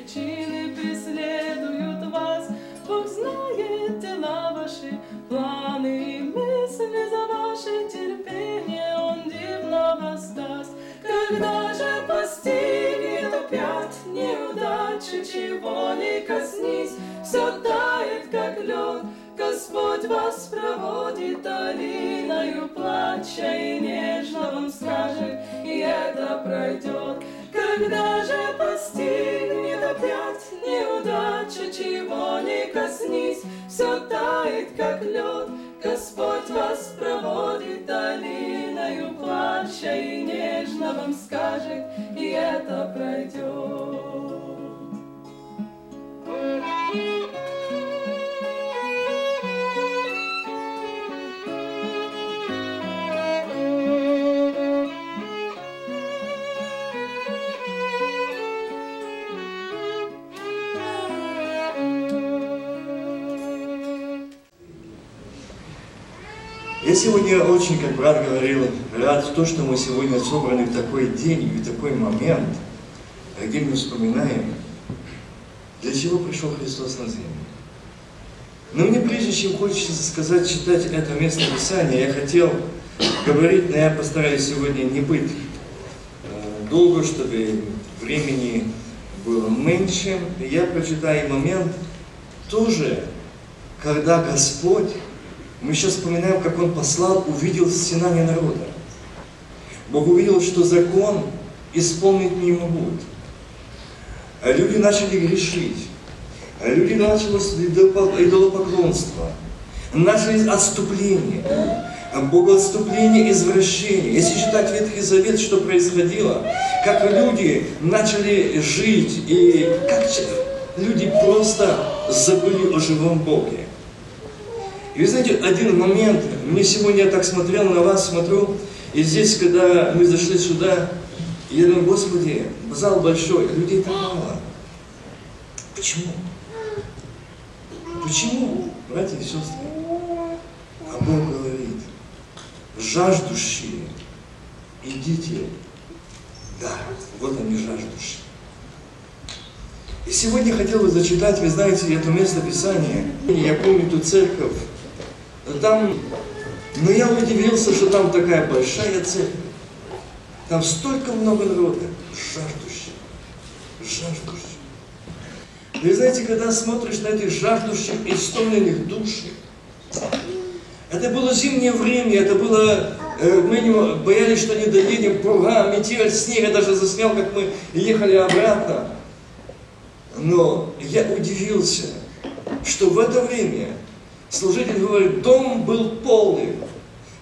беспричины преследуют вас. Бог знает дела ваши, планы и мысли за ваше терпение, Он дивно воздаст. Когда же постигнет опять неудачи, чего не коснись, все тает, как лед. Господь вас проводит долиною плача и нежно вам скажет, и это пройдет. Когда же постигнет опять неудача, чего не коснись, все тает, как лед. Господь вас проводит долиною плача и нежно вам скажет, и это пройдет. Я сегодня очень, как брат говорил, рад в том, что мы сегодня собраны в такой день в такой момент, где мы вспоминаем, для чего пришел Христос на землю. Но мне прежде чем хочется сказать, читать это место Писания, я хотел говорить, но я постараюсь сегодня не быть э, долго, чтобы времени было меньше. Я прочитаю момент тоже, когда Господь мы сейчас вспоминаем, как Он послал, увидел стенание народа. Бог увидел, что закон исполнить не могут. А люди начали грешить. А люди началось идолопоклонство. Начались отступления. А богоотступление, извращение. Если читать Ветхий Завет, что происходило, как люди начали жить, и как люди просто забыли о живом Боге. И вы знаете, один момент, мне сегодня я так смотрел на вас, смотрю, и здесь, когда мы зашли сюда, я думаю, Господи, зал большой, а людей так мало. Почему? Почему, братья и сестры? А Бог говорит, жаждущие, идите. Да, вот они жаждущие. И сегодня хотел бы зачитать, вы знаете, это место Писания. Я помню ту церковь, там, но я удивился, что там такая большая церковь. Там столько много народа, жаждущих, жаждущих. Вы знаете, когда смотришь на этих жаждущих, истомленных душ, это было зимнее время, это было, э, мы боялись, что не доедем, пруга, метель, снег, я даже заснял, как мы ехали обратно. Но я удивился, что в это время Служитель говорит, дом был полный,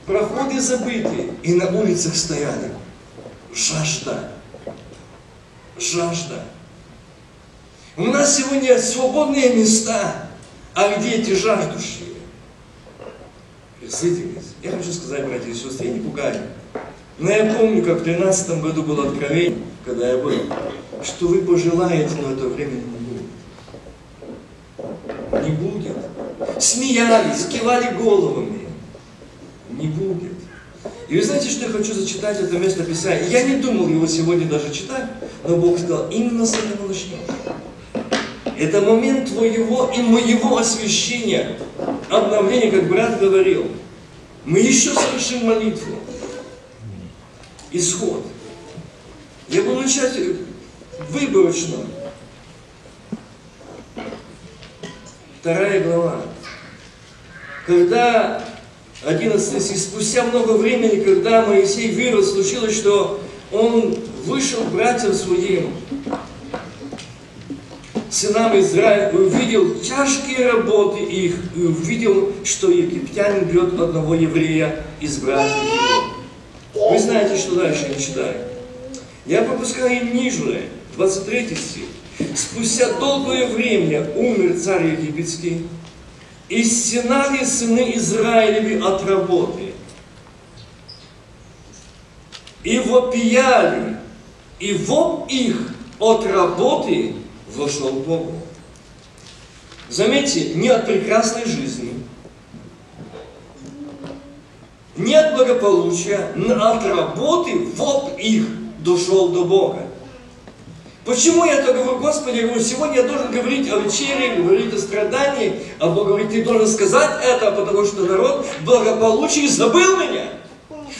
проходы забыты, и на улицах стояли. Жажда. Жажда. У нас сегодня свободные места, а где эти жаждущие? Присытились. Я хочу сказать, братья и сестры, я не пугаю. Но я помню, как в 13 году было откровение, когда я был, что вы пожелаете, но это время не будет. Не будет смеялись, кивали головами. Не будет. И вы знаете, что я хочу зачитать это место Писания? Я не думал его сегодня даже читать, но Бог сказал, именно с этого начнешь. Это момент твоего и моего освящения, обновления, как брат говорил. Мы еще совершим молитву. Исход. Я буду начать выборочно. Вторая глава. Когда 11 стих, спустя много времени, когда Моисей вырос, случилось, что он вышел братьям своим, сынам Израиля, и увидел тяжкие работы их, и увидел, что египтянин бьет одного еврея из братьев его. Вы знаете, что дальше я читаю. Я пропускаю ниже, 23 стих. Спустя долгое время умер царь египетский, и стенали сыны Израилеви от работы. И вопияли, и воп их от работы вошел к Богу. Заметьте, не от прекрасной жизни, не от благополучия, но от работы воп их дошел до Бога. Почему я это говорю, Господи, я говорю, сегодня я должен говорить о вечере, говорить о страдании, а Бог говорит, ты должен сказать это, потому что народ в благополучии забыл меня.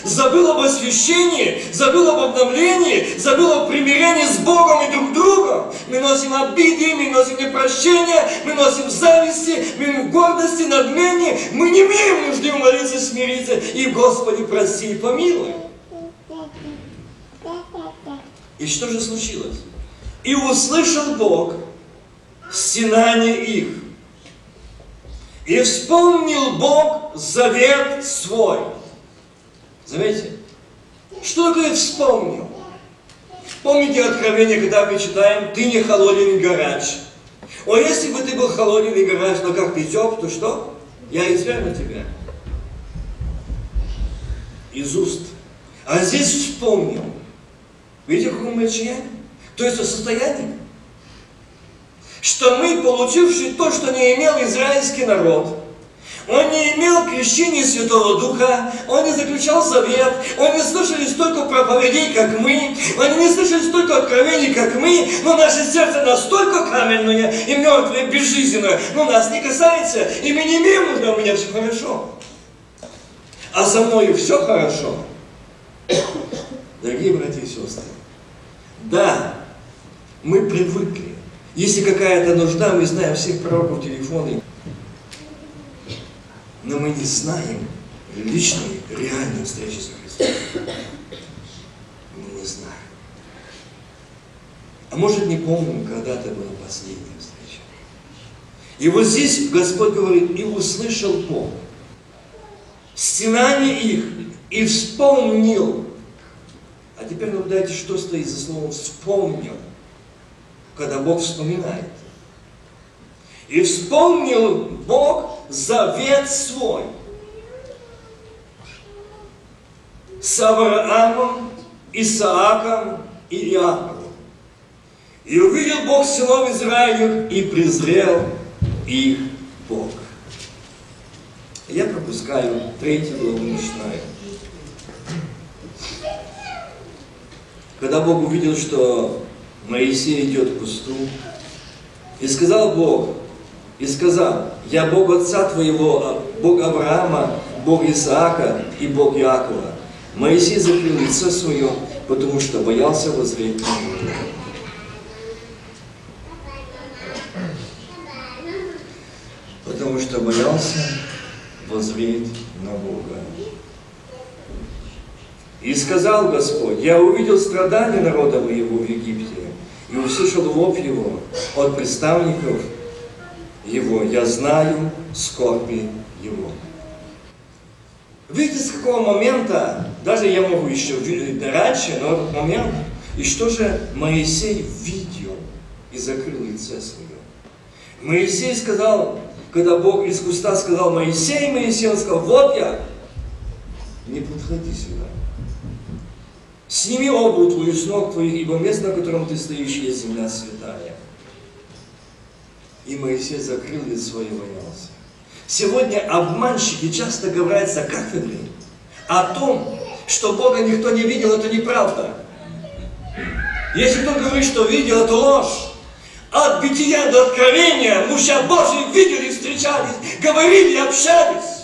Забыл об освящении, забыл об обновлении, забыл о примирении с Богом и друг другом. Мы носим обиды, мы носим непрощение, мы носим зависти, мы гордости, надмении. Мы не имеем нужды молиться, смириться и, Господи, прости и помилуй. И что же случилось? И услышал Бог стенание их. И вспомнил Бог завет свой. Заметьте, что такое вспомнил? Помните откровение, когда мы читаем, ты не холоден и горяч. О, если бы ты был холоден и горяч, но как ты теп, то что? Я извергну тебя. Из уст. А здесь вспомнил. Видите, какое молчание? То есть о состоянии. Что мы, получившие то, что не имел израильский народ, он не имел крещения Святого Духа, он не заключал завет, он не слышали столько проповедей, как мы, они не слышали столько откровений, как мы, но наше сердце настолько каменное и мертвое, безжизненное, но нас не касается, и мы не имеем нужды, у меня все хорошо. А со мной все хорошо. Дорогие братья и сестры, да, мы привыкли. Если какая-то нужда, мы знаем всех пророков телефоны. Но мы не знаем личной, реальной встречи со Христом. Мы не знаем. А может не помним, когда это была последняя встреча. И вот здесь Господь говорит, и услышал Бог стенание их, и вспомнил. А теперь наблюдайте, что стоит за словом «вспомнил» когда Бог вспоминает. И вспомнил Бог завет свой с Авраамом, Исааком и Иаковом. И увидел Бог сынов Израилю и презрел их Бог. Я пропускаю третью главу, начинаю. Когда Бог увидел, что Моисей идет к кусту. И сказал Бог, и сказал, я Бог отца твоего, а Бог Авраама, Бог Исаака и Бог Иакова. Моисей закрыл лицо свое, потому что боялся воззреть. Потому что боялся воззреть на Бога. И сказал Господь, я увидел страдания народа моего в Египте, и услышал воп его от представников его. Я знаю скорби его. Видите, с какого момента, даже я могу еще раньше, но этот момент, и что же Моисей видел и закрыл лице свое. Моисей сказал, когда Бог из куста сказал, Моисей, Моисей, он сказал, вот я, не подходи сюда. Сними обувь твою с ног твоих, ибо место, на котором ты стоишь, есть земля святая. И Моисей закрыл лицо и боялся. Сегодня обманщики часто говорят за кафедрой о том, что Бога никто не видел, это неправда. Если кто говорит, что видел, это ложь. От бытия до откровения мужья Божьи видели, встречались, говорили, общались.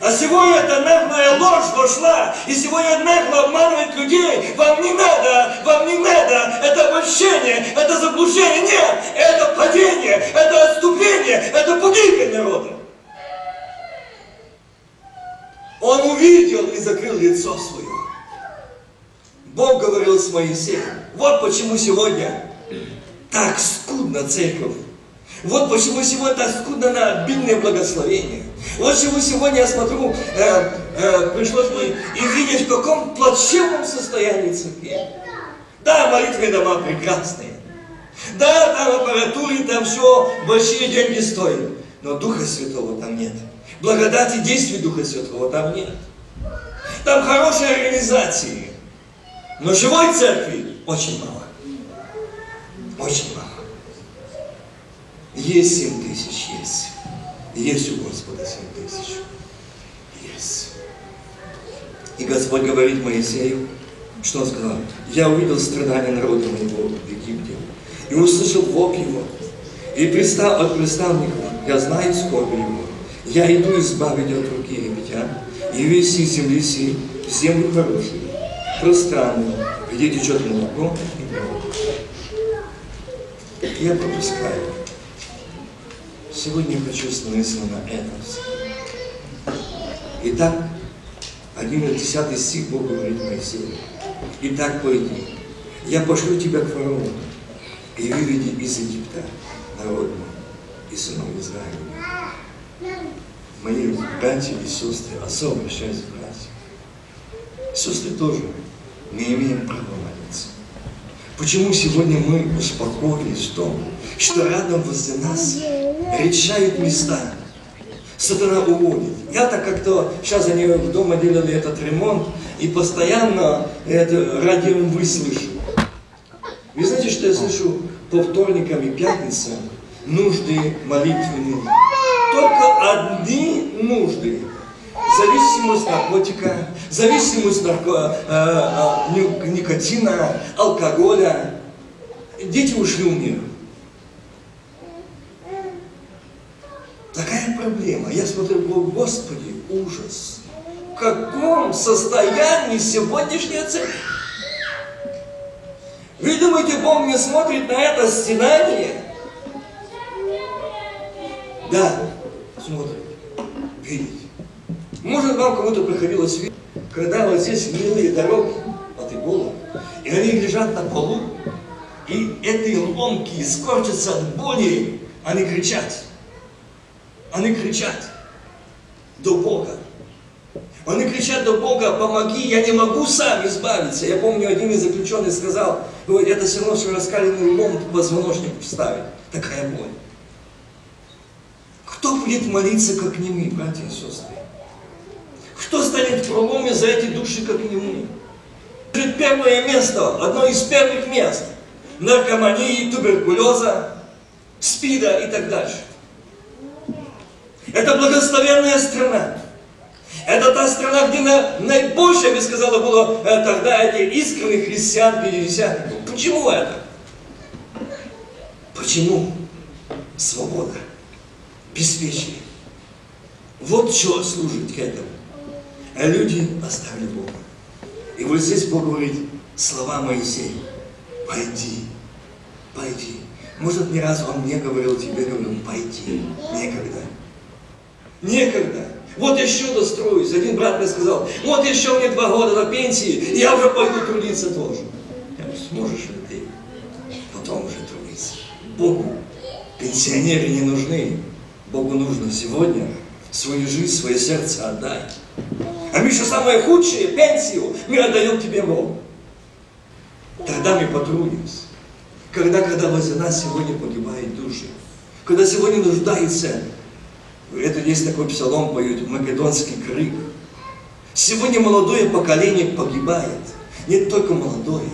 А сегодня эта наглая ложь вошла, и сегодня нагло обманывает людей. Вам не надо, вам не надо, это обольщение, это заблуждение. Нет, это падение, это отступление, это погибель народа. Он увидел и закрыл лицо свое. Бог говорил с Моисеем. Вот почему сегодня так скудно церковь. Вот почему сегодня так скудно на обильное благословение. Вот почему сегодня я смотрю, э, э, пришлось мне и видеть, в каком плачевном состоянии церкви. Да, молитвенные дома прекрасные. Да, там аппаратуре, там все большие деньги стоят. Но Духа Святого там нет. Благодати действий Духа Святого там нет. Там хорошие организации. Но живой церкви очень мало. Очень мало. Есть семь тысяч, есть. Есть у Господа семь тысяч. Есть. И Господь говорит Моисею, что Он сказал? Я увидел страдания народа моего в Египте и услышал воп его. И пристав от приставников, я знаю скорбь его. Я иду избавить от руки египтян и вести земли сей в землю хорошую, пространную, где течет молоко и мед. Я пропускаю. Сегодня хочу остановиться на этом. Итак, 11 стих Бог говорит Моисею. Итак, пойди, я пошлю тебя к фараону и выведи из Египта народ мой и сынов Израиля. Мои братья и сестры, особо обращаюсь к братьям. Сестры тоже не имеем права молиться. Почему сегодня мы успокоились в том, что рядом возле нас решают места. Сатана уводит. Я-то как-то, сейчас они дома делали этот ремонт, и постоянно это радио выслышу. Вы знаете, что я слышу по вторникам и пятницам? Нужды молитвенные. Только одни нужды. Зависимость наркотика, зависимость нарко, э, э, никотина, алкоголя. Дети ушли у мира. Такая проблема. Я смотрю, Господи, ужас. В каком состоянии сегодняшняя церковь? Вы думаете, Бог не смотрит на это стенание? Да, смотрит, видит. Может, вам кому-то приходилось видеть, когда вот здесь гнилые дороги от иголок, и они лежат на полу, и эти ломки скорчатся от боли, они кричат. Они кричат до Бога. Они кричат до Бога, помоги, я не могу сам избавиться. Я помню, один из заключенных сказал, говорит, это все равно, что раскаленный лом позвоночник вставить. Такая боль. Кто будет молиться, как не мы, братья и сестры? Кто станет в проломе за эти души, как не мы? Первое место, одно из первых мест наркомании, туберкулеза, спида и так дальше. Это благословенная страна. Это та страна, где на, наибольше, я бы сказала, было э, тогда этих искренних христиан, пятидесятников. Почему это? Почему? Свобода, беспечие. Вот что служит к этому. А люди оставили Бога. И вот здесь Бог говорит слова Моисея. Пойди, пойди. Может, ни разу Он не говорил тебе, говорил, пойди. Некогда. Некогда. Вот еще достроюсь. Один брат мне сказал, вот еще мне два года до пенсии, и я уже пойду трудиться тоже. Я говорю, сможешь ли ты потом уже трудиться? Богу пенсионеры не нужны. Богу нужно сегодня свою жизнь, свое сердце отдать. А Миша, самое худшее, пенсию, мы отдаем тебе Богу. Тогда мы потрудимся. Когда, когда возле нас сегодня погибают души. Когда сегодня нуждается это есть такой псалом поют, македонский крик. Сегодня молодое поколение погибает. Не только молодое.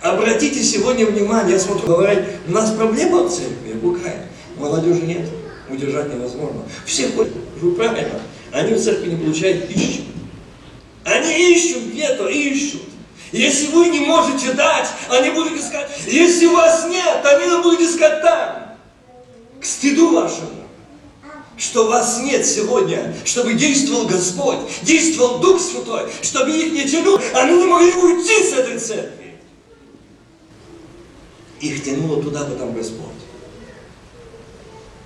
Обратите сегодня внимание, я смотрю, говорят, у нас проблема в церкви, в. Молодежи нет, удержать невозможно. Все ходят, вы правильно, они в церкви не получают, ищут. Они ищут где-то, ищут. Если вы не можете дать, они будут искать. Если вас нет, они будут искать там. К стыду вашему. Что вас нет сегодня, чтобы действовал Господь, действовал Дух Святой, чтобы их не тянул, они не могли уйти с этой церкви. Их тянуло туда потом Господь.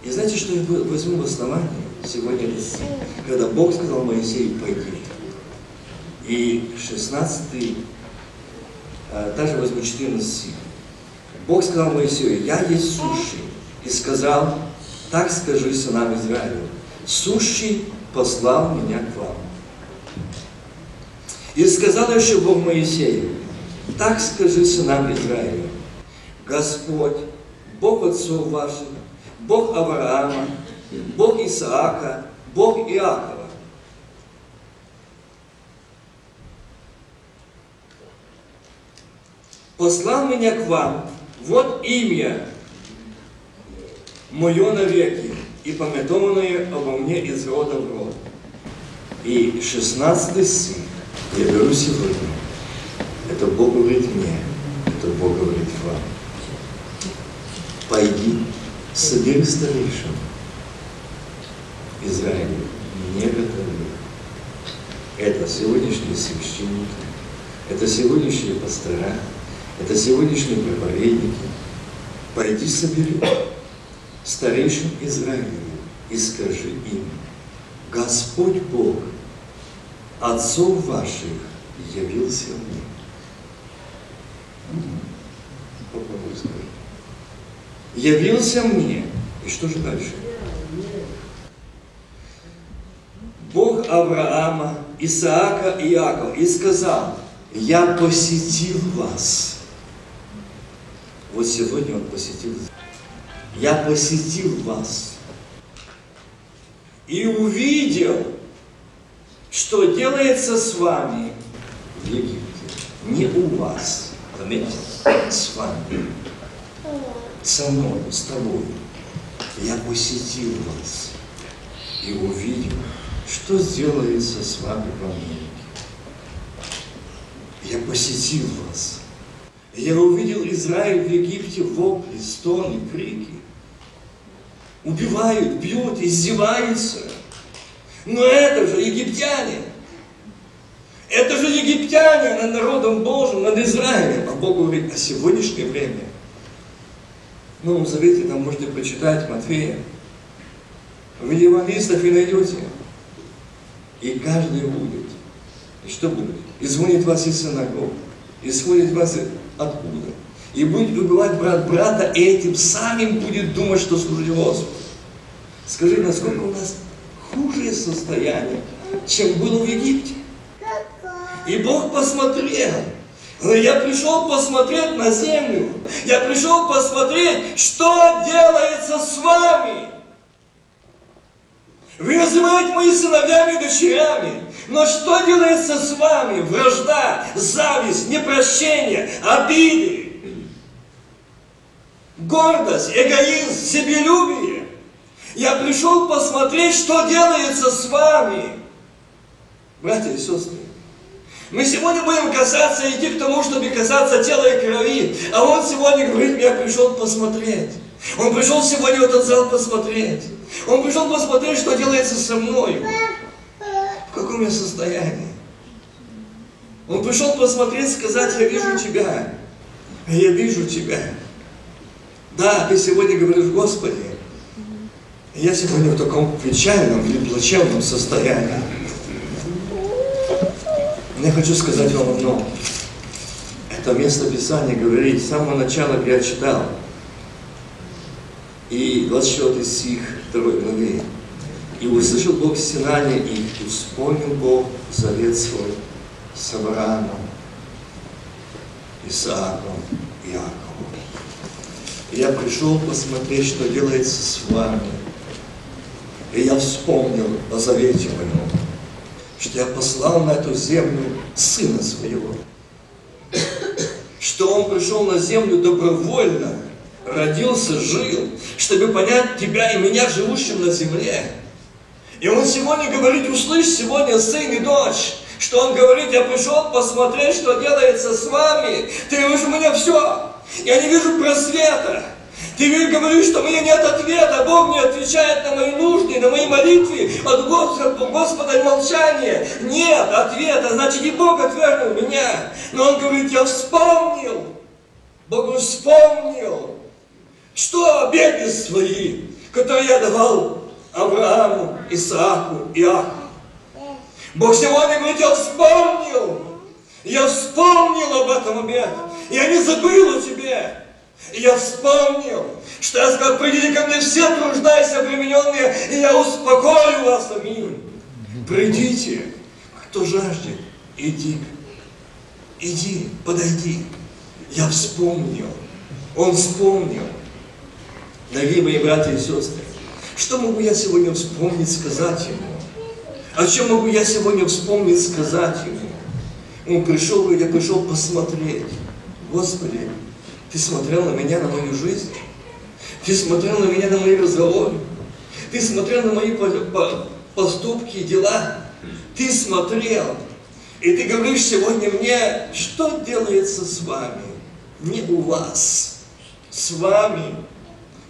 И знаете, что я возьму в основании сегодня, когда Бог сказал Моисею, пойди. И 16, а, также возьму 14 стих. Бог сказал Моисею, я есть сущий, и сказал, так скажи сынам Израилю, сущий послал меня к вам. И сказал еще Бог Моисею, так скажи сынам Израиля, Господь, Бог отцов ваших, Бог Авраама, Бог Исаака, Бог Иакова. Послал меня к вам, вот имя мое навеки, и пометованное обо мне из рода в род. И 16 стих я беру сегодня. Это Бог говорит мне, это Бог говорит вам. Пойди, собери старейшин Израиля, не готовы. Это сегодняшние священники, это сегодняшние пастора, это сегодняшние проповедники. Пойди собери старейшин Израилеву и скажи им, Господь Бог, отцов ваших явился мне. Явился мне. И что же дальше? Бог Авраама, Исаака и Иакова и сказал, я посетил вас. Вот сегодня он посетил я посетил вас и увидел, что делается с вами в Египте. Не у вас, заметьте, с вами, со мной, с тобой. Я посетил вас и увидел, что сделается с вами в Америке. Я посетил вас. Я увидел Израиль в Египте вопли, стоны, крики убивают, бьют, издеваются. Но это же египтяне. Это же египтяне над народом Божьим, над Израилем. А Бог говорит о сегодняшнее время. В Новом Завете там можете прочитать Матфея. В евангелистах вы найдете. И каждый будет. И что будет? Извонит вас из синагог. Исходит вас откуда? И будет убивать брат брата, и этим самим будет думать, что служит Господу. Скажи, насколько у нас хуже состояние, чем было в Египте. И Бог посмотрел. Я пришел посмотреть на землю. Я пришел посмотреть, что делается с вами. Вы называете мои сыновьями и дочерями. Но что делается с вами? Вражда, зависть, непрощение, обиды гордость, эгоизм, себелюбие. Я пришел посмотреть, что делается с вами. Братья и сестры, мы сегодня будем касаться, идти к тому, чтобы касаться тела и крови. А он сегодня говорит, я пришел посмотреть. Он пришел сегодня в этот зал посмотреть. Он пришел посмотреть, что делается со мной. В каком я состоянии. Он пришел посмотреть, сказать, я вижу тебя. Я вижу тебя. Да, ты сегодня говоришь, Господи, я сегодня в таком печальном или плачевном состоянии. Я хочу сказать вам одно. Это место Писания говорит, с самого начала я читал. И 24 стих 2 главы. И услышал Бог стенание и вспомнил Бог завет свой с Авраамом, Исааком, Иаковом. Я пришел посмотреть, что делается с вами. И я вспомнил о завете моем, что я послал на эту землю Сына Своего, что Он пришел на землю добровольно, родился, жил, чтобы понять тебя и меня, живущим на земле. И Он сегодня говорит, услышь сегодня, сын и дочь, что Он говорит, я пришел посмотреть, что делается с вами. Ты говоришь, у меня все, я не вижу просвета. Ты говоришь, что у меня нет ответа, Бог не отвечает на мои нужды, на мои молитвы, от Господа, Господа молчание. Нет ответа, значит и Бог отвергнул меня. Но Он говорит, я вспомнил, Бог вспомнил, что обеты свои, которые я давал Аврааму, Исааку, Иаку. Бог сегодня говорит, я вспомнил, я вспомнил об этом обете. Я не забыл о тебе. Я вспомнил, что я сказал, придите ко мне все труждайся обремененные, и я успокою вас, аминь. Придите, кто жаждет, иди, иди, подойди. Я вспомнил, он вспомнил. Дорогие мои братья и сестры, что могу я сегодня вспомнить, сказать ему? О чем могу я сегодня вспомнить, сказать ему? Он пришел, я пришел посмотреть. Господи, ты смотрел на меня, на мою жизнь. Ты смотрел на меня, на мои разговоры. Ты смотрел на мои поступки и дела. Ты смотрел. И ты говоришь сегодня мне, что делается с вами? Не у вас, с вами.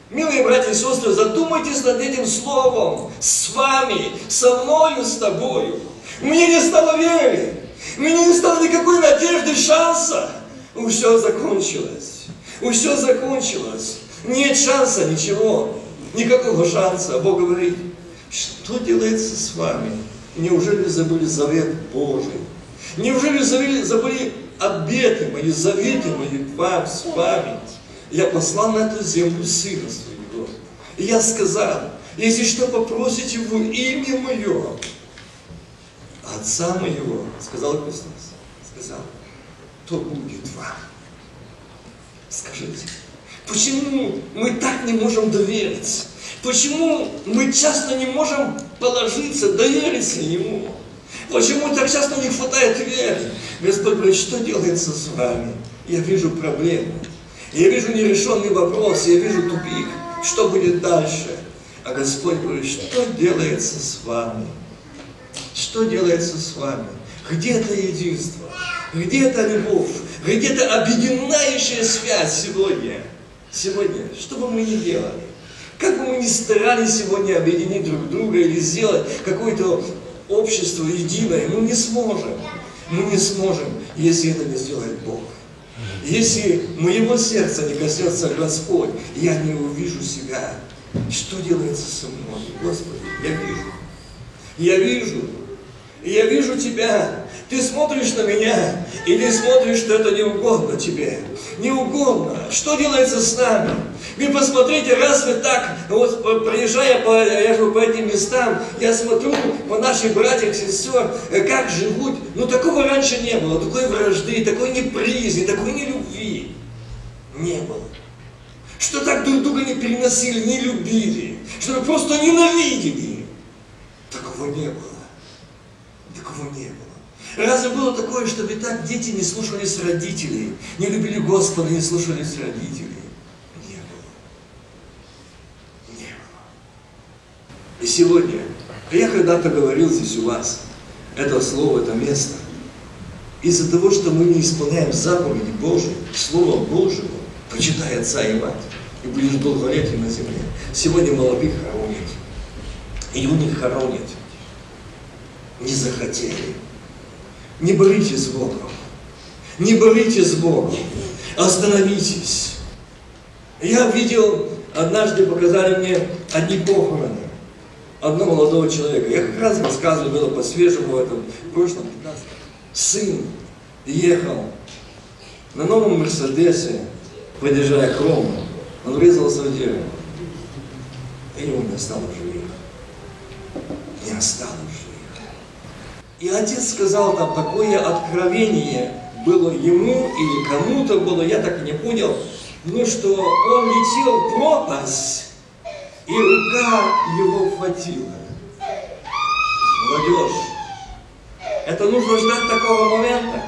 Милые братья и сестры, задумайтесь над этим словом. С вами, со мною, с тобою. Мне не стало веры. Мне не стало никакой надежды, шанса. Все закончилось. Все закончилось. Нет шанса, ничего. Никакого шанса. Бог говорит, что делается с вами? Неужели забыли завет Божий? Неужели забыли, забыли обеты мои, заветы мои вам, с вами? Я послал на эту землю Сына Своего. И я сказал, если что попросите в имя Мое, Отца Моего, сказал Христос, сказал, то будет вам. Скажите, почему мы так не можем довериться? Почему мы часто не можем положиться, довериться Ему? Почему так часто не хватает веры? Господь говорит, что делается с вами? Я вижу проблему. Я вижу нерешенный вопрос, я вижу тупик. Что будет дальше? А Господь говорит, что делается с вами? Что делается с вами? Где это единство? Где это любовь? Где это объединяющая связь сегодня? Сегодня, что бы мы ни делали, как бы мы ни старались сегодня объединить друг друга или сделать какое-то общество единое, мы не сможем. Мы не сможем, если это не сделает Бог. Если моего сердца не коснется Господь, я не увижу себя. Что делается со мной? Господи, я вижу. Я вижу. Я вижу Тебя. Ты смотришь на меня, и ты смотришь, что это не угодно тебе. Не угодно. Что делается с нами? Вы посмотрите, раз вы так, вот проезжая по, я живу по этим местам, я смотрю по наших братьях, сестер, как живут. Ну такого раньше не было, такой вражды, такой неприязни, такой нелюбви. Не было. Что так друг друга не переносили, не любили, что просто ненавидели. Такого не было. Такого не было. Разве было такое, чтобы так дети не слушались родителей, не любили Господа, не слушались родителей? Не было. Не было. И сегодня, я когда-то говорил здесь у вас, это слово, это место, из-за того, что мы не исполняем заповеди Божьи, Слово Божьего, почитай отца и мать, и будешь долголетием на земле. Сегодня молодых хоронят. И у них хоронят. Не захотели. Не боритесь с Богом. Не боритесь с Богом. Остановитесь. Я видел, однажды показали мне одни похороны одного молодого человека. Я как раз рассказывал, было по-свежему в этом в прошлом. Сын ехал на новом Мерседесе, подъезжая к Рому. Он врезался в дерево. И его не осталось живых. Не осталось. И отец сказал там такое откровение было ему или кому-то было, я так и не понял, ну что он летел в пропасть, и рука его хватила. Молодежь, это нужно ждать такого момента,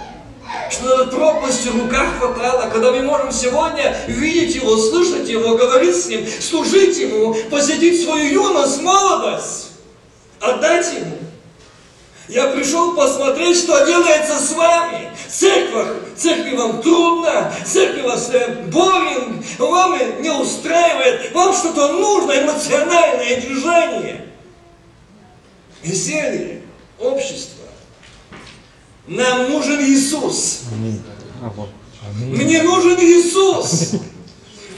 что над пропастью рука хватала, когда мы можем сегодня видеть его, слышать его, говорить с ним, служить ему, посетить свою юность, молодость, отдать ему. Я пришел посмотреть, что делается с вами. Церковь, церкви вам трудно, церкви вас э, боринг, вам не устраивает, вам что-то нужно, эмоциональное движение. Веселье, общество. Нам нужен Иисус. Мне нужен Иисус.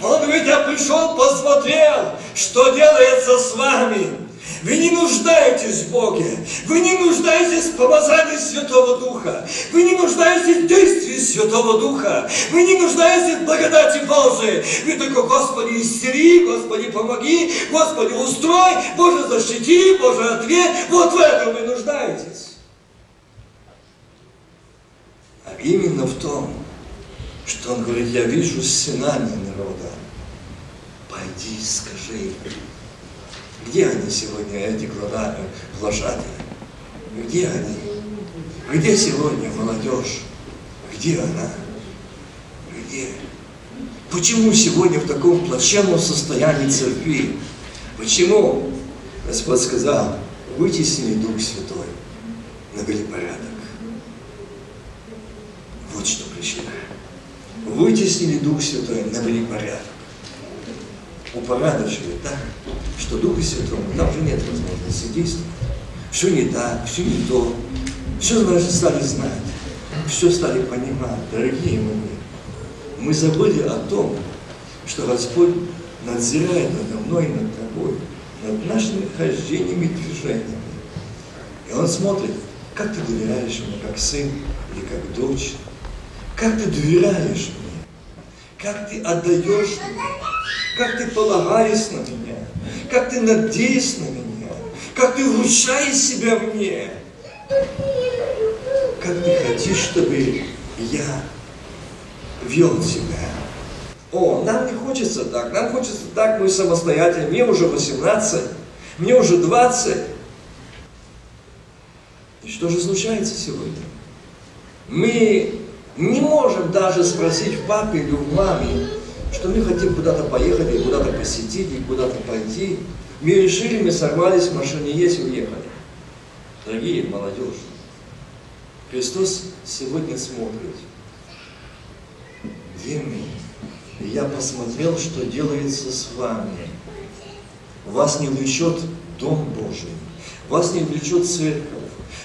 Он говорит, я пришел, посмотрел, что делается с вами. Вы не нуждаетесь в Боге. Вы не нуждаетесь в помазании Святого Духа. Вы не нуждаетесь в действии Святого Духа. Вы не нуждаетесь в благодати Божией. Вы только, Господи, исцели, Господи, помоги, Господи, устрой, Боже, защити, Боже, ответ. Вот в этом вы нуждаетесь. А именно в том, что Он говорит, я вижу стенание народа. Пойди, скажи им, где они сегодня, эти глашатые? Где они? Где сегодня молодежь? Где она? Где? Почему сегодня в таком плачевном состоянии церкви? Почему? Господь сказал, вытесни Дух Святой, навели порядок. Вот что причина. Вытеснили Дух Святой, навели порядок упорядочили так, что Духа Святому там уже нет возможности действовать. Все не так, все не то. Все даже стали знать, все стали понимать, дорогие мои. Мы забыли о том, что Господь надзирает надо мной и над тобой, над нашими хождениями и движениями. И Он смотрит, как ты доверяешь Ему, как сын или как дочь, как ты доверяешь мне, как ты отдаешь мне как ты полагаешь на меня, как ты надеешься на меня, как ты вручаешь себя мне, как ты хотишь, чтобы я вел тебя. О, нам не хочется так, нам хочется так, мы самостоятельно, мне уже 18, мне уже 20. И что же случается сегодня? Мы не можем даже спросить в папе или в маме, что мы хотим куда-то поехать, и куда-то посетить, и куда-то пойти. Мы решили, мы сорвались, в машине есть уехали. Дорогие молодежь, Христос сегодня смотрит. Где мы? Я посмотрел, что делается с вами. Вас не влечет Дом Божий, вас не влечет церковь,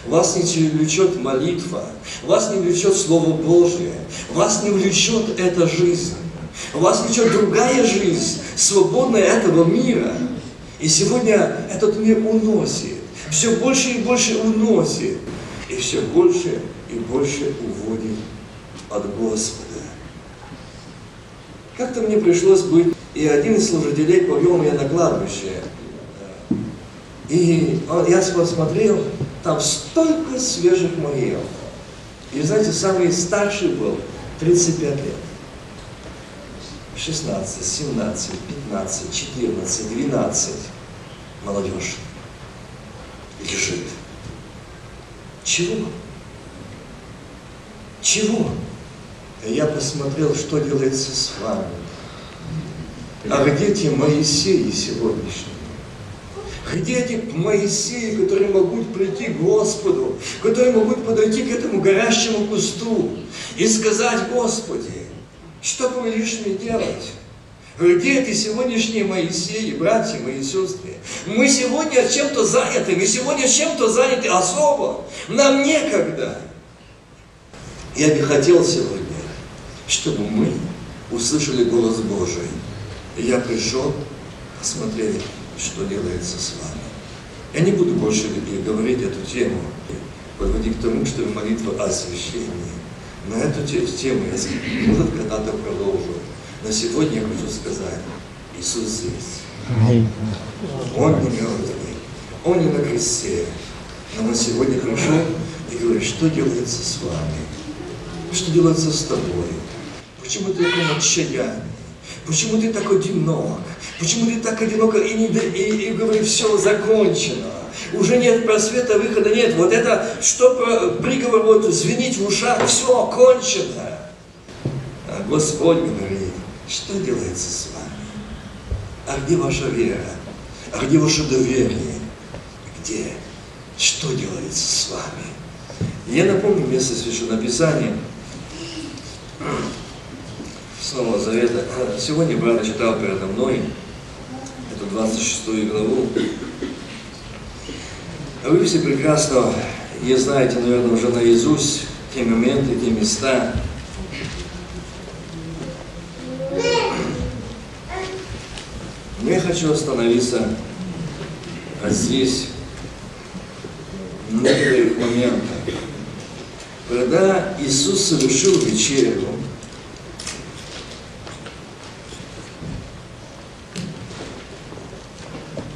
вас не влечет молитва, вас не влечет Слово Божие, вас не влечет эта жизнь. У вас течет другая жизнь, свободная этого мира. И сегодня этот мир уносит, все больше и больше уносит, и все больше и больше уводит от Господа. Как-то мне пришлось быть, и один из служителей повел меня на кладбище. И я посмотрел, там столько свежих могил. И знаете, самый старший был 35 лет. 16, 17, 15, 14, 12 молодежь лежит. Чего? Чего? Я посмотрел, что делается с вами. А где те Моисеи сегодняшние? Где эти Моисеи, которые могут прийти к Господу, которые могут подойти к этому горящему кусту и сказать, Господи, что будешь мне делать? Где эти сегодняшние Моисеи, братья мои сестры? Мы сегодня чем-то заняты, мы сегодня чем-то заняты особо. Нам некогда. Я бы хотел сегодня, чтобы мы услышали голос Божий. Я пришел, посмотрели, что делается с вами. Я не буду больше говорить эту тему, подводить к тому, что молитва о освящении на эту тему я, может, когда-то продолжу. Но сегодня я хочу сказать, Иисус здесь. Он не мертвый, Он не на кресте. Но мы сегодня пришел и говорит, что делается с вами? Что делается с тобой? Почему ты такой отчаянный? Почему ты такой одинок? Почему ты так одинок и, не, и, и говорит, все закончено? Уже нет просвета, выхода нет. Вот это, что приговор вот звенит в ушах, все, кончено. А Господь говорит, что делается с вами? А где ваша вера? А где ваше доверие? Где? что делается с вами. Я напомню место Священного Писания, Снова Завета. Сегодня брат читал передо мной эту 26 главу. А вы все прекрасно, и знаете, наверное, уже наизусть те моменты, те места. Но я хочу остановиться здесь, на некоторых моментах. Когда Иисус совершил вечерю,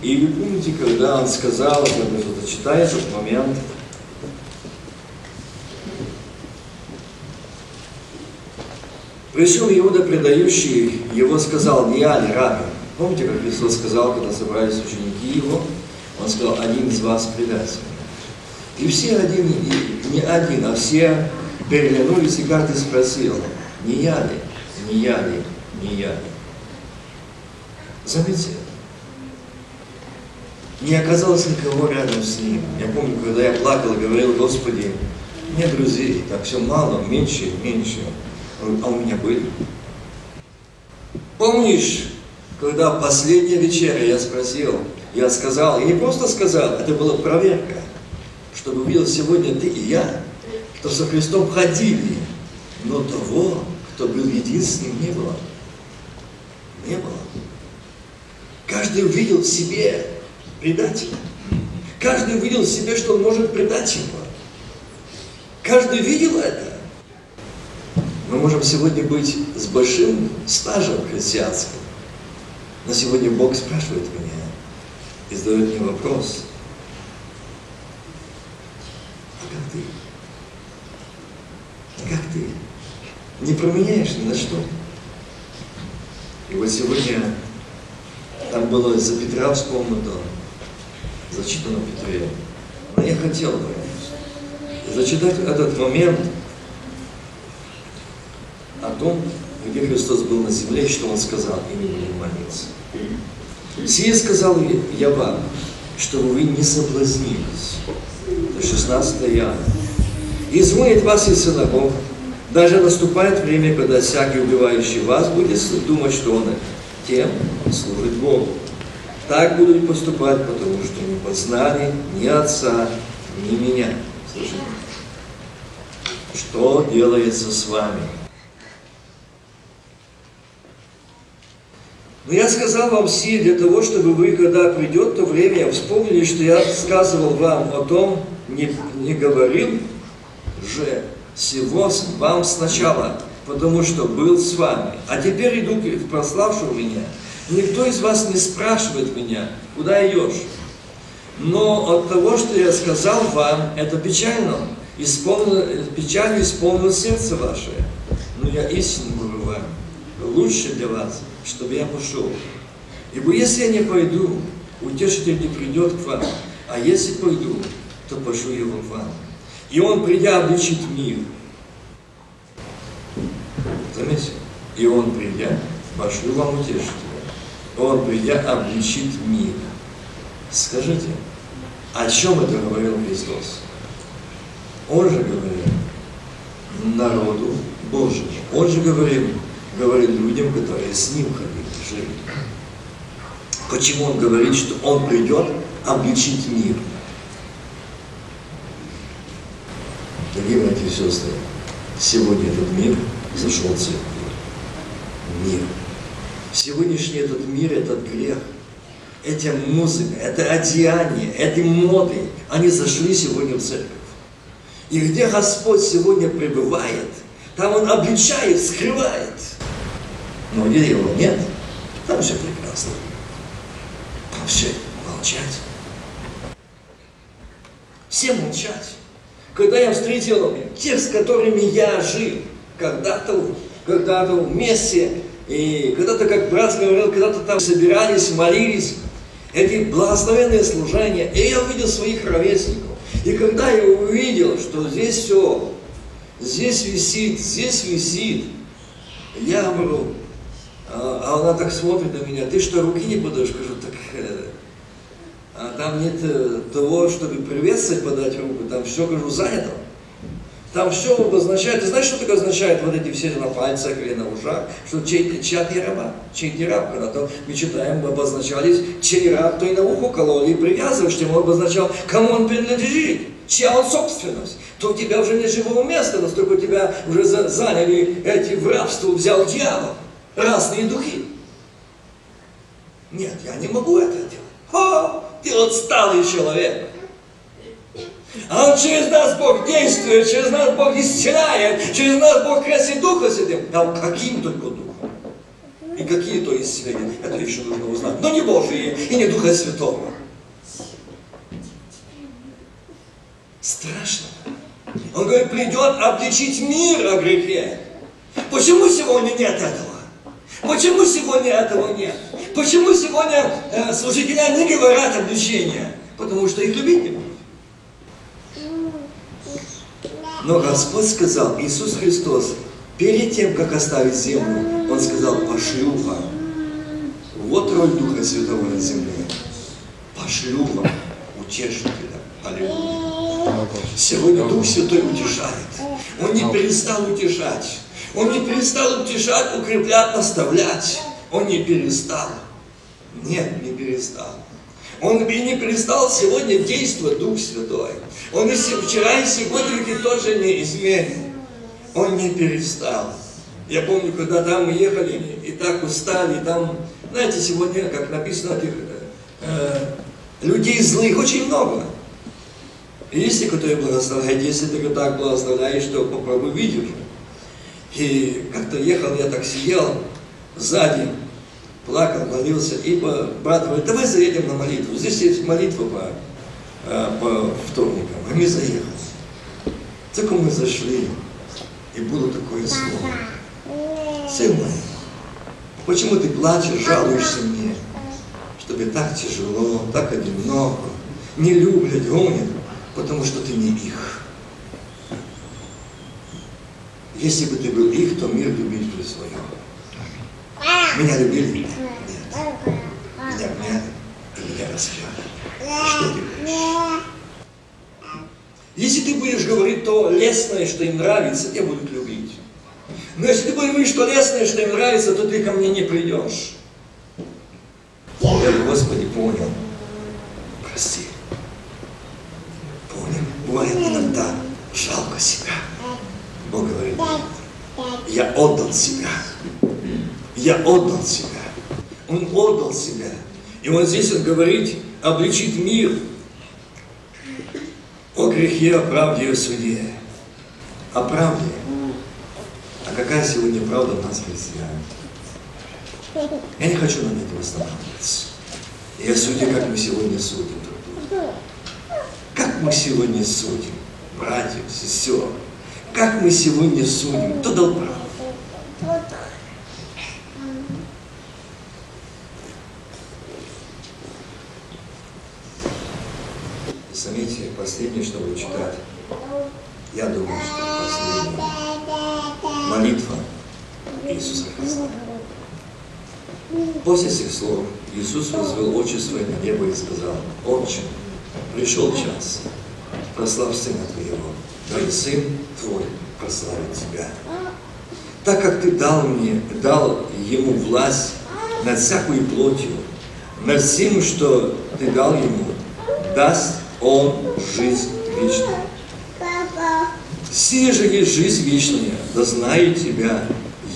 и вы помните, когда Он сказал, когда кто-то читает этот момент, Пришел Иуда, предающий его, сказал, я ли раби? Помните, как Христос сказал, когда собрались ученики его? Он сказал, один из вас предаст и все один, и не один, а все переглянулись, и каждый спросил, не я ли, не я ли, не я ли. Заметьте, не оказалось никого рядом с ним. Я помню, когда я плакал и говорил, Господи, нет друзей, так все мало, меньше, меньше. А у меня были. Помнишь, когда последняя вечеря я спросил, я сказал, и не просто сказал, это была проверка чтобы увидел сегодня ты и я, кто со Христом ходили, но того, кто был единственным, не было. Не было. Каждый увидел в себе предателя. Каждый увидел в себе, что он может предать его. Каждый видел это. Мы можем сегодня быть с большим стажем христианским. Но сегодня Бог спрашивает меня и задает мне вопрос – как ты. Не променяешь ни на что. И вот сегодня там было за Петра вспомнито, зачитано Петре. Но я хотел бы зачитать этот момент о том, где Христос был на земле, что Он сказал, и не будем молиться. Сие сказал я вам, чтобы вы не соблазнились. Это 16 Иоанна. Изгонит вас из синагог, даже наступает время, когда всякий убивающий вас будет думать, что он тем служит Богу. Так будут поступать, потому что не познали ни Отца, ни меня. Слушайте, что делается с вами? Но я сказал вам все для того, чтобы вы, когда придет то время, вспомнили, что я сказывал вам о том, не, не говорил, же всего вам сначала, потому что был с вами. А теперь иду к прославшему меня. Никто из вас не спрашивает меня, куда идешь. Но от того, что я сказал вам, это печально. Исполнил, печально исполнило сердце ваше. Но я истинно говорю вам, лучше для вас, чтобы я пошел. Ибо если я не пойду, утешитель не придет к вам. А если пойду, то пошлю его к вам. И он, придя, обличит мир. Заметьте, и он, придя, пошлю вам утешителя. Он, придя, обличит мир. Скажите, о чем это говорил Христос? Он же говорил народу Божьему. Он же говорил, говорил людям, которые с ним ходили, жили. Почему он говорит, что он придет обличить мир? Дорогие братья и сестры, сегодня этот мир зашел в церковь. Мир. Сегодняшний этот мир, этот грех, эти музыка, это одеяние, эти моды, они зашли сегодня в церковь. И где Господь сегодня пребывает, там Он обличает, скрывает. Но где Его нет, там все прекрасно. Там все молчать. Все молчать. Когда я встретил тех, с которыми я жил, когда-то когда-то вместе, и когда-то, как брат говорил, когда-то там собирались, молились, эти благословенные служения, и я увидел своих ровесников. И когда я увидел, что здесь все, здесь висит, здесь висит, я говорю, а, а она так смотрит на меня, ты что, руки не подаешь? Скажу, так, э, а там нет э, того, чтобы приветствовать, подать руку, там все, говорю, занято. Там все обозначает, ты знаешь, что такое означает вот эти все на пальцах или на ушах, что чей, чья ты раба, чей ты раб, когда-то мы читаем, мы обозначались, чей раб, то и на ухо кололи и привязываешь, что ему обозначал, кому он принадлежит, чья он собственность, то у тебя уже нет живого места, настолько тебя уже заняли эти в рабство, взял дьявол, разные духи. Нет, я не могу это делать. О, ты отсталый человек. А он через нас Бог действует, через нас Бог исцеляет, через нас Бог красит Духа Святым. А каким только Духом? И какие то исцеления? Это еще нужно узнать. Но не Божие и не Духа Святого. Страшно. Он говорит, придет обличить мир о грехе. Почему сегодня нет этого? Почему сегодня этого нет? Почему сегодня э, служителя не говорят обличения? Потому что их любить не будут. Но Господь сказал, Иисус Христос, перед тем, как оставить землю, Он сказал, пошлю вам. Вот роль Духа Святого на земле. Пошлю вам утешителя. Аллилуйя. Сегодня Дух Святой утешает. Он не перестал утешать. Он не перестал утешать, укреплять, наставлять. Он не перестал. Нет, не перестал. Он и не перестал сегодня действовать Дух Святой. Он и вчера, и сегодня тоже не изменен. Он не перестал. Я помню, когда там мы ехали, и так устали, там, знаете, сегодня, как написано, этих, э, людей злых очень много. И есть те, которые благословляют, если ты так благословляешь, то попробуй видишь. И как-то ехал, я так сидел сзади, плакал, молился, и брат говорит, давай заедем на молитву. Здесь есть молитва по, э, по вторникам, а мы заехали. Только мы зашли, и было такое слово. Сын мой, почему ты плачешь, жалуешься мне, что тебе так тяжело, так одиноко, не любят, гонят, потому что ты не их. Если бы ты был их, то мир любить бы свое. Меня любили? Нет. Меня гняли и меня распяли. Что ты говоришь? Если ты будешь говорить то лестное, что им нравится, тебя будут любить. Но если ты будешь говорить, что лестное, что им нравится, то ты ко мне не придешь. Я, Господи, понял. Прости. Понял. Бывает иногда жалко себя. Бог говорит, я отдал себя. Я отдал себя. Он отдал себя. И вот здесь он говорит, обличит мир о грехе, о правде и о суде. О правде. А какая сегодня правда в нас, христиан? Я не хочу на этом останавливаться. Я судя, как мы сегодня судим друг друга. Как мы сегодня судим, братьев, сестер. Как мы сегодня судим? Кто дал право? Заметьте, последнее, что вы читать. Я думаю, что последняя молитва Иисуса Христа. После этих слов Иисус возвел очи свои на небо и сказал, «Отче, пришел час, прославь Сына Твоего, да и Сын Твой прославит Тебя. Так как Ты дал мне, дал Ему власть над всякой плотью, над всем, что Ты дал Ему, даст Он жизнь вечную. Сия же есть жизнь вечная, да знаю Тебя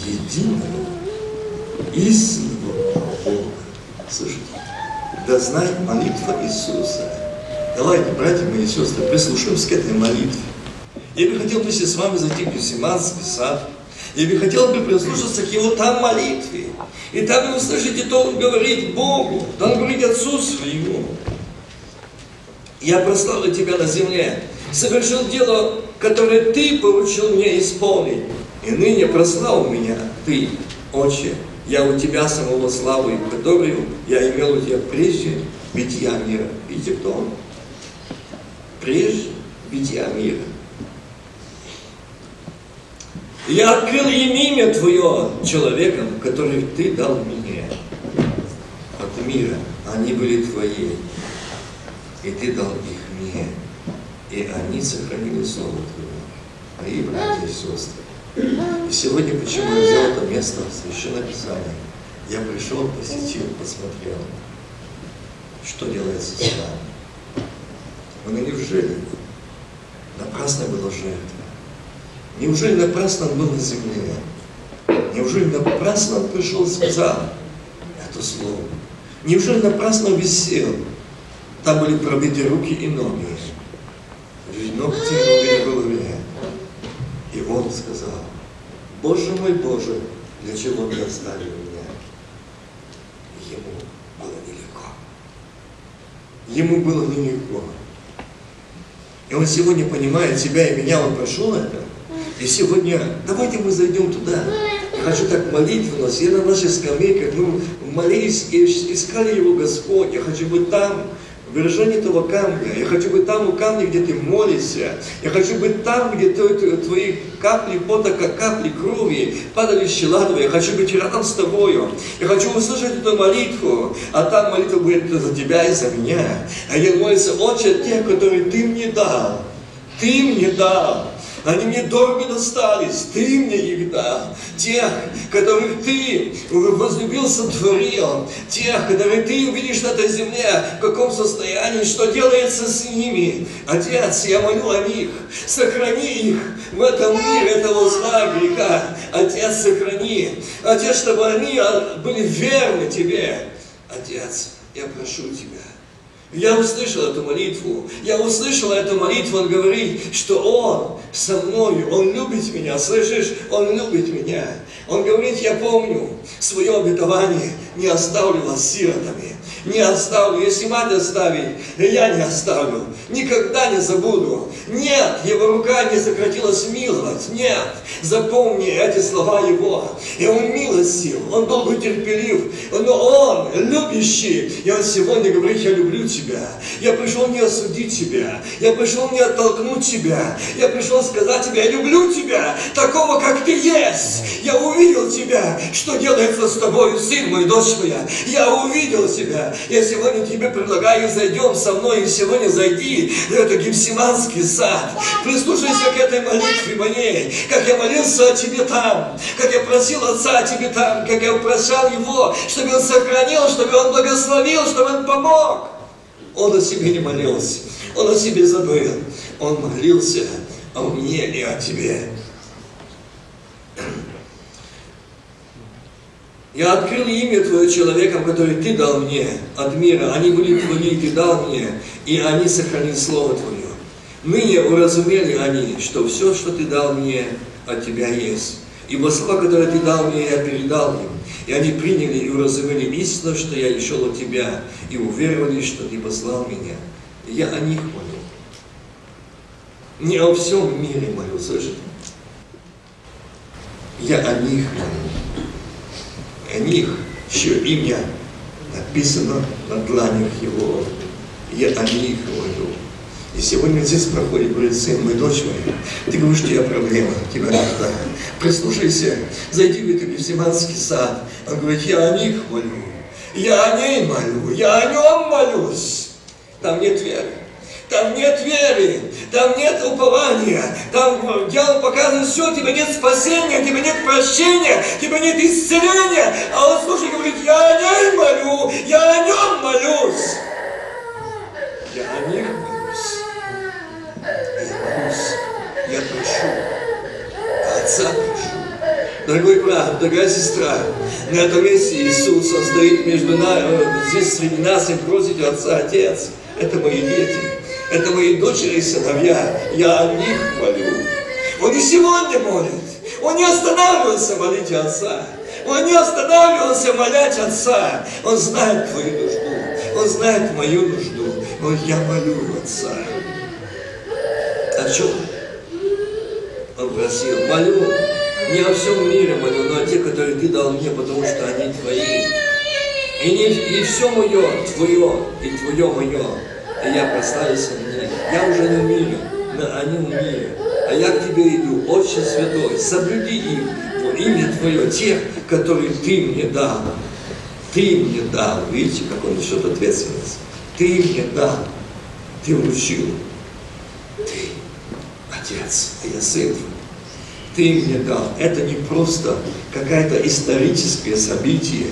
единого, истинного Бога. Слушайте, да знает молитва Иисуса. Давайте, братья мои и сестры, прислушаемся к этой молитве. Я бы хотел вместе с вами зайти в Гефсиманский сад. Я бы хотел бы прислушаться к его там молитве. И там вы услышите, то он говорит Богу, то он говорит Отцу своему. Я прославлю тебя на земле, совершил дело, которое ты поручил мне исполнить. И ныне прославил меня ты, Отче, я у тебя самого славу, которую я имел у тебя прежде бития мира. Видите, кто он? Прежде бития мира. Я открыл им имя Твое человеком, который Ты дал мне от мира. Они были Твои. И Ты дал их мне, и они сохранили Слово Твое, мои братья и сестры. И сегодня, почему я взял это место в Священном Писании, я пришел, посетил, посмотрел, что делается с нами. Но неужели напрасно была жертва? Неужели напрасно он был на земле? Неужели напрасно он пришел и сказал это слово? Неужели напрасно висел? Там были пробиты руки и ноги. Ногти и ноги на голове. И он сказал, Боже мой, Боже, для чего ты оставил меня? Ему было нелегко. Ему было нелегко. И он сегодня понимает себя и меня, он прошел это. И сегодня, давайте мы зайдем туда. Я хочу так молитвенно, все на наших скамейках, мы молились и искали Его Господь. Я хочу быть там, в выражении этого камня. Я хочу быть там у камня, где ты молишься. Я хочу быть там, где твои капли пота, как капли крови, падали чела твоя. Я хочу быть рядом с тобою. Я хочу услышать эту молитву. А там молитва будет за тебя и за меня. А я молится, Отче, тех, которые ты мне дал. Ты мне дал. Они мне дорого достались, Ты мне их дал. Тех, которых Ты возлюбил, сотворил. Тех, которых Ты увидишь на этой земле, в каком состоянии, что делается с ними. Отец, я молю о них. Сохрани их в этом мире, этого зла, греха. Отец, сохрани. Отец, чтобы они были верны Тебе. Отец, я прошу Тебя, я услышал эту молитву. Я услышал эту молитву. Он говорит, что Он со мной, Он любит меня. Слышишь? Он любит меня. Он говорит, я помню свое обетование, не оставлю вас сиротами не оставлю. Если мать оставить, я не оставлю. Никогда не забуду. Нет, его рука не сократилась миловать. Нет, запомни эти слова его. И он милостив, он долго терпелив, но он любящий. И он сегодня говорит, я люблю тебя. Я пришел не осудить тебя. Я пришел не оттолкнуть тебя. Я пришел сказать тебе, я люблю тебя, такого, как ты есть. Я увидел тебя, что делается с тобой, сын мой, дочь моя. Я увидел тебя. Я сегодня тебе предлагаю, зайдем со мной, и сегодня зайди в этот Гефсиманский сад. Прислушайся к этой молитве моей, как я молился о тебе там, как я просил Отца о тебе там, как я прощал Его, чтобы Он сохранил, чтобы Он благословил, чтобы Он помог. Он о себе не молился, Он о себе забыл. Он молился о мне и о тебе. Я открыл имя Твое человекам, которые Ты дал мне от мира. Они были Твои, Ты дал мне, и они сохранили Слово Твое. Ныне уразумели они, что все, что Ты дал мне, от Тебя есть. Ибо слова, которые Ты дал мне, я передал им. И они приняли и уразумели истину, что я пришел от Тебя, и уверовали, что Ты послал меня. Я о них молю. Не о всем мире молю, слышите? Я о них молю о них, чье имя написано на дланях его. Я о них говорю. И сегодня здесь проходит, говорит, сын мой, дочь моя, ты говоришь, у тебя проблема, тебя нужда. Прислушайся, зайди в этот Гефсиманский сад. Он говорит, я о них молю, я о ней молю, я о нем молюсь. Там нет веры. Там нет веры, там нет упования, там дьявол показывает все, тебе нет спасения, тебе нет прощения, тебе нет исцеления. А он, слушай, говорит, я о ней молю, я о нем молюсь. Я о них молюсь. Я молюсь, я прошу, Отца прошу. Дорогой брат, дорогая сестра, на этом месте Иисус, Он стоит между нами, здесь среди нас и просит Отца, Отец, это мои дети. Это мои дочери и сыновья. Я о них молю. Он и сегодня молит. Он не останавливался молить Отца. Он не останавливался молять Отца. Он знает твою нужду. Он знает мою нужду. Он я молю Отца. О чем? Он просил, молю, не о всем мире молю, но о тех, которые ты дал мне, потому что они твои. И, не, и все мое, твое, и твое мое и я прославился них. Я уже не мире, но они мире. А я к тебе иду, Отче Святой, соблюди во имя Твое, тех, которые Ты мне дал. Ты мне дал. Видите, как он несет ответственность. Ты мне дал. ты вручил. Ты, Отец, а я сын. Ты мне дал. Это не просто какое-то историческое событие.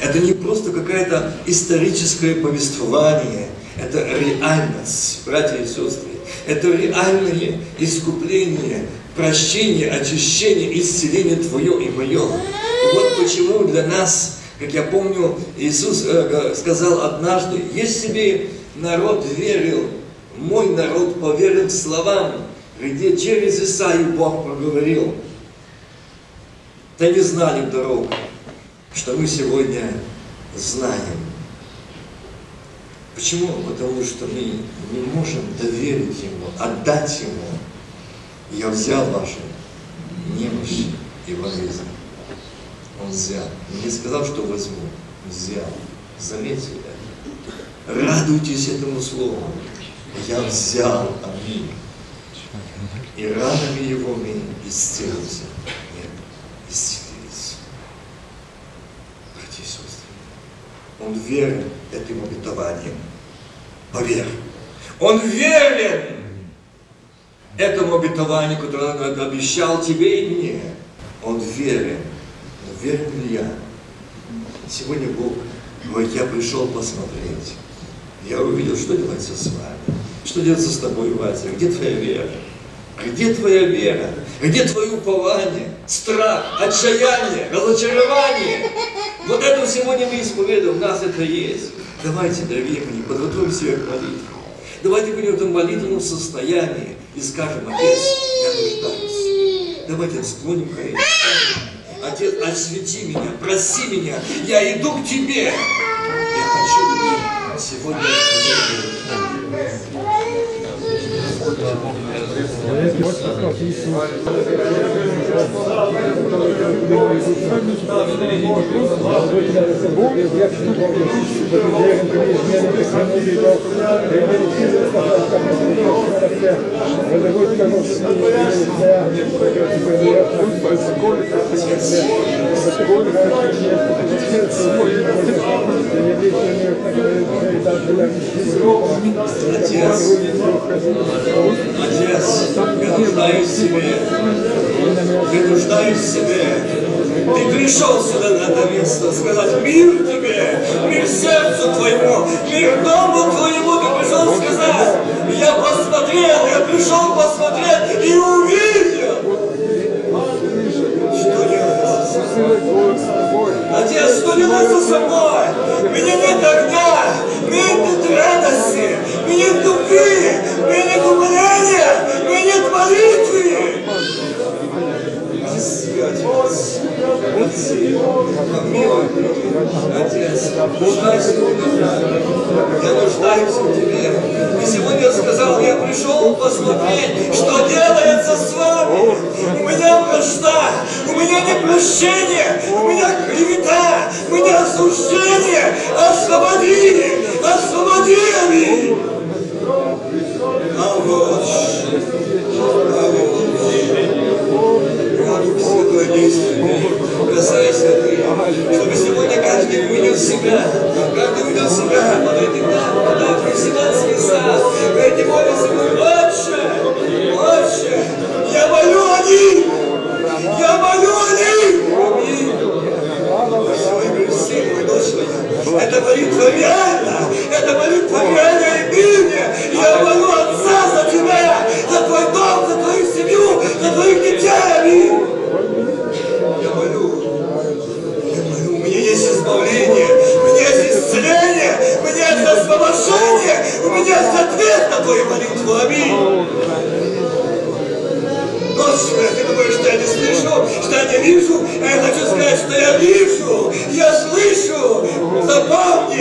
Это не просто какое-то историческое повествование. Это реальность, братья и сестры. Это реальное искупление, прощение, очищение, исцеление Твое и мое. Вот почему для нас, как я помню, Иисус э, сказал однажды, если бы народ верил, мой народ поверил словам, где через Исаию Бог проговорил, да не знали дорогу, что мы сегодня знаем. Почему? Потому что мы не можем доверить Ему, отдать Ему. Я взял ваши немощи и возрезал. Он взял. Не сказал, что возьму. Взял. Заметьте это. Радуйтесь этому слову. Я взял. Аминь и ранами его мы исцелимся. Нет, исцелились. Братья и сестры, он верен этим обетованием. Поверь. Он верен этому обетованию, которое он обещал тебе и мне. Он верен. Но верен ли я? Сегодня Бог говорит, я пришел посмотреть. Я увидел, что делается с вами. Что делается с тобой, Вася? Где твоя вера? Где твоя вера? Где твое упование? Страх, отчаяние, разочарование. Вот это сегодня мы исповедуем, у нас это есть. Давайте, дорогие мои, подготовим себя к молитве. Давайте будем в этом молитвенном состоянии и скажем, Отец, я нуждаюсь. Давайте склоним колени. Отец, освети меня, проси меня, я иду к Тебе. Я хочу сегодня Je suis que vous avez besoin de vous que vous que vous avez besoin de que vous avez besoin de vous que vous que vous avez Отец, Отец, я нуждаюсь в себе. Я нуждаюсь в себе. Ты пришел сюда на это место сказать мир тебе, мир сердцу твоему, мир дому твоему. Ты пришел сказать. Я посмотрел, я пришел посмотреть и увидел. Что делается? Отец, что делается со мной? Меня нет огня, меня нет радости, меня нет любви, меня нет умоления, меня нет молитвы. Отец, помилуй, Отец, нуждаюсь в Тебе. Я нуждаюсь в Тебе. И сегодня сказал, я пришел посмотреть, что делается с вами. У меня вражда, у меня непрощение, у меня клевета, у меня осуждение. Освободи, освободи, аминь. А вот, а вот. Дух Святой действует, каждый увидел себя, каждый увидел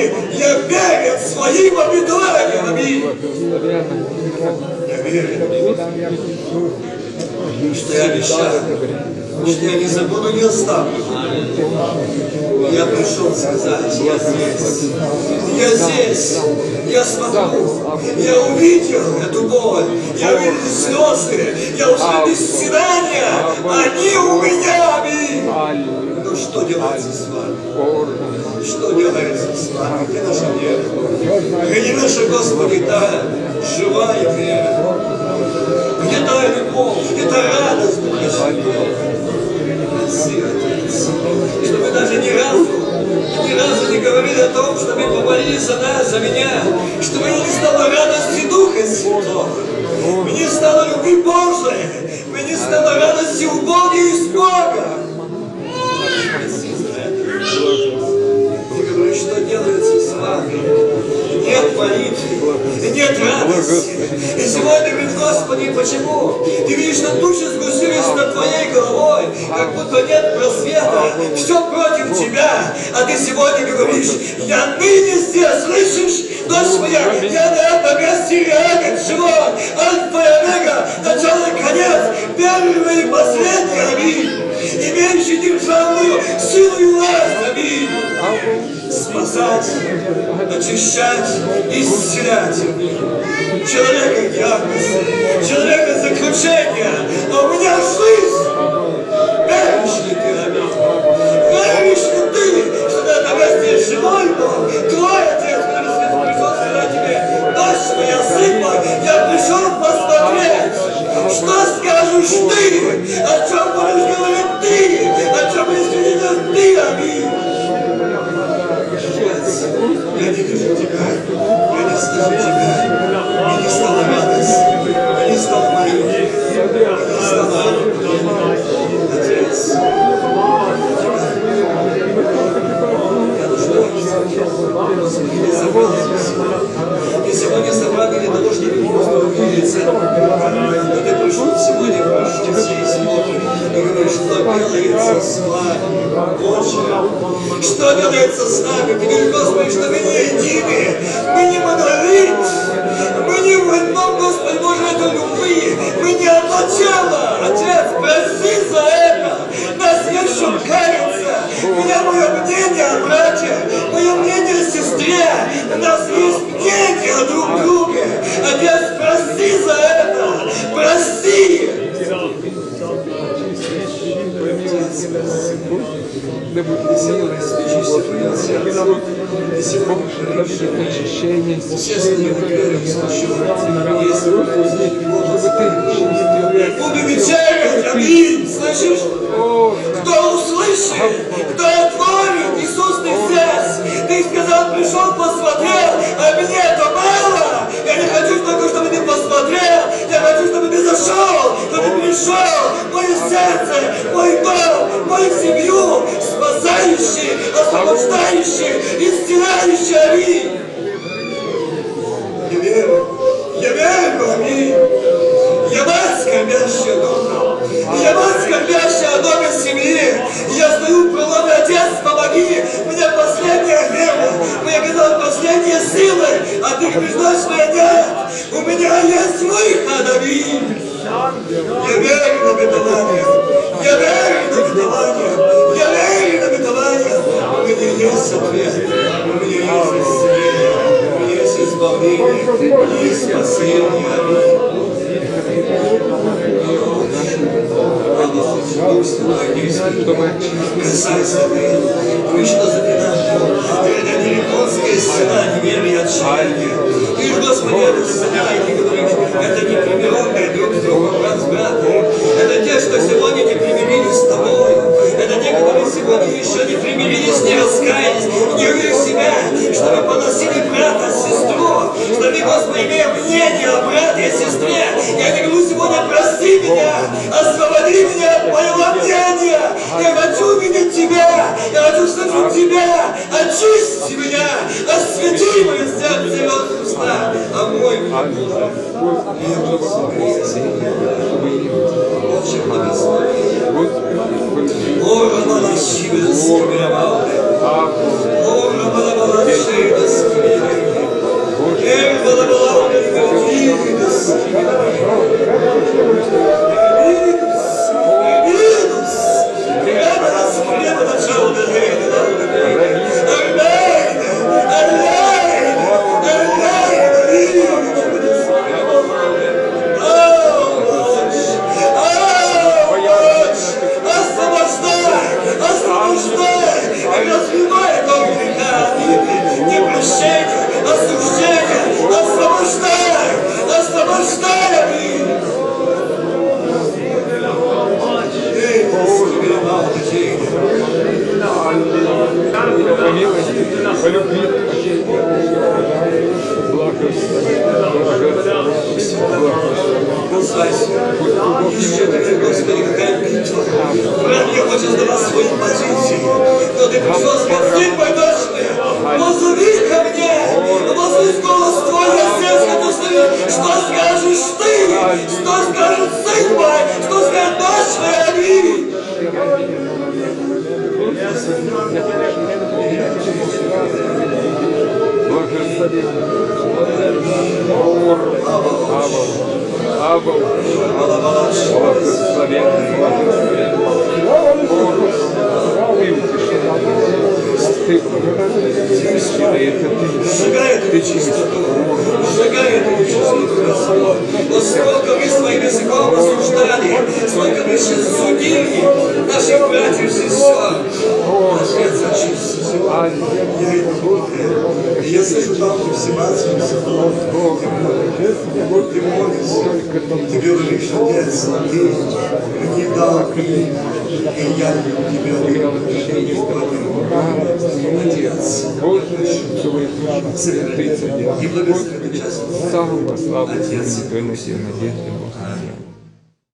Запомни, я верен своим обетованиям. Аминь. Я верен, что я обещаю, что я не забуду, не оставлю. Я пришел сказать, я здесь. Я здесь. Я смотрю. Я увидел эту боль. Я увидел слезы. Я услышал стенания. Они у меня, аминь. Но что делается с вами? Что делается с вами? Где наша вера? Где наша, Господи, та живая вера? Где та любовь? Где та радость Духа Отец, чтобы даже ни разу, ни разу не говорили о том, что вы помолились за нас, за меня, чтобы не стало радости Духа Святого. Мне стало любви Божией, мне стало радости у Бога и с Бога. Что делается с вами? Нет молитвы, нет радости. И сегодня говорит, Господи, почему? Ты видишь, что тучи сгустились над твоей головой, как будто нет просвета, все против тебя. А ты сегодня говоришь, я ныне здесь, слышишь, дочь моя, я на этом месте реально живой, альфа и омега, начало и конец, первый и последний, аминь. Имеющий державную силу и власть, аминь спасать, очищать, исцелять. Человека диагноз, человека заключение, а у меня жизнь. Веришь ли ты, аминь? Веришь ли ты, что на месте живой Бог, твой Отец, пришел сказать тебе, дочь моя, сын мой, я пришел посмотреть, что скажешь ты, делается с вами, Отче? Что делается с нами? Ты Господи, что мы не едины, мы не монолит, мы не в одном, Господи, Боже, это любви, мы не одно тело. Отец, прости за это, нас каяться. У меня мое мнение, братья, мое мнение о сестре, нас есть мнение друг о друге. Отец, сили, Очисти твое сердце. И сегодня очищення, Все снимут веру, слышу. Если скорбящая дома. Я мать, скорбящая о доме семьи. Я стою в проломе, Отец, помоги. У меня последняя вера. Мне казалось, последние силы. А ты говоришь, знаешь, что нет. У меня есть выход, аминь. Я верю на обетование. Я верю на обетование. Я верю на обетование. У меня есть ответ. У меня есть исцеление. У меня есть избавление. Есть спасение. Аминь. Касайся ты, вы что заклинали? Это не японская стена, неверие и отчаяние. Ты ж, Господи, это говоришь, это не примиренные друг с другом, братом. Это те, что сегодня не примирились с тобой. Это те, которые сегодня еще не примирились, не раскаялись, не себя, чтобы поносили брата, сестру, что ты, Господи, имея мнение о брате и сестре, я говорю сегодня, прости меня, освободи меня от моего мнения, я хочу видеть тебя, я хочу слышать тебя, очисти меня, освети мое сердце вот уста, а мой Боже, благослови. О, Романа Скибирамалde. О, Романа Балашида, the Jesus.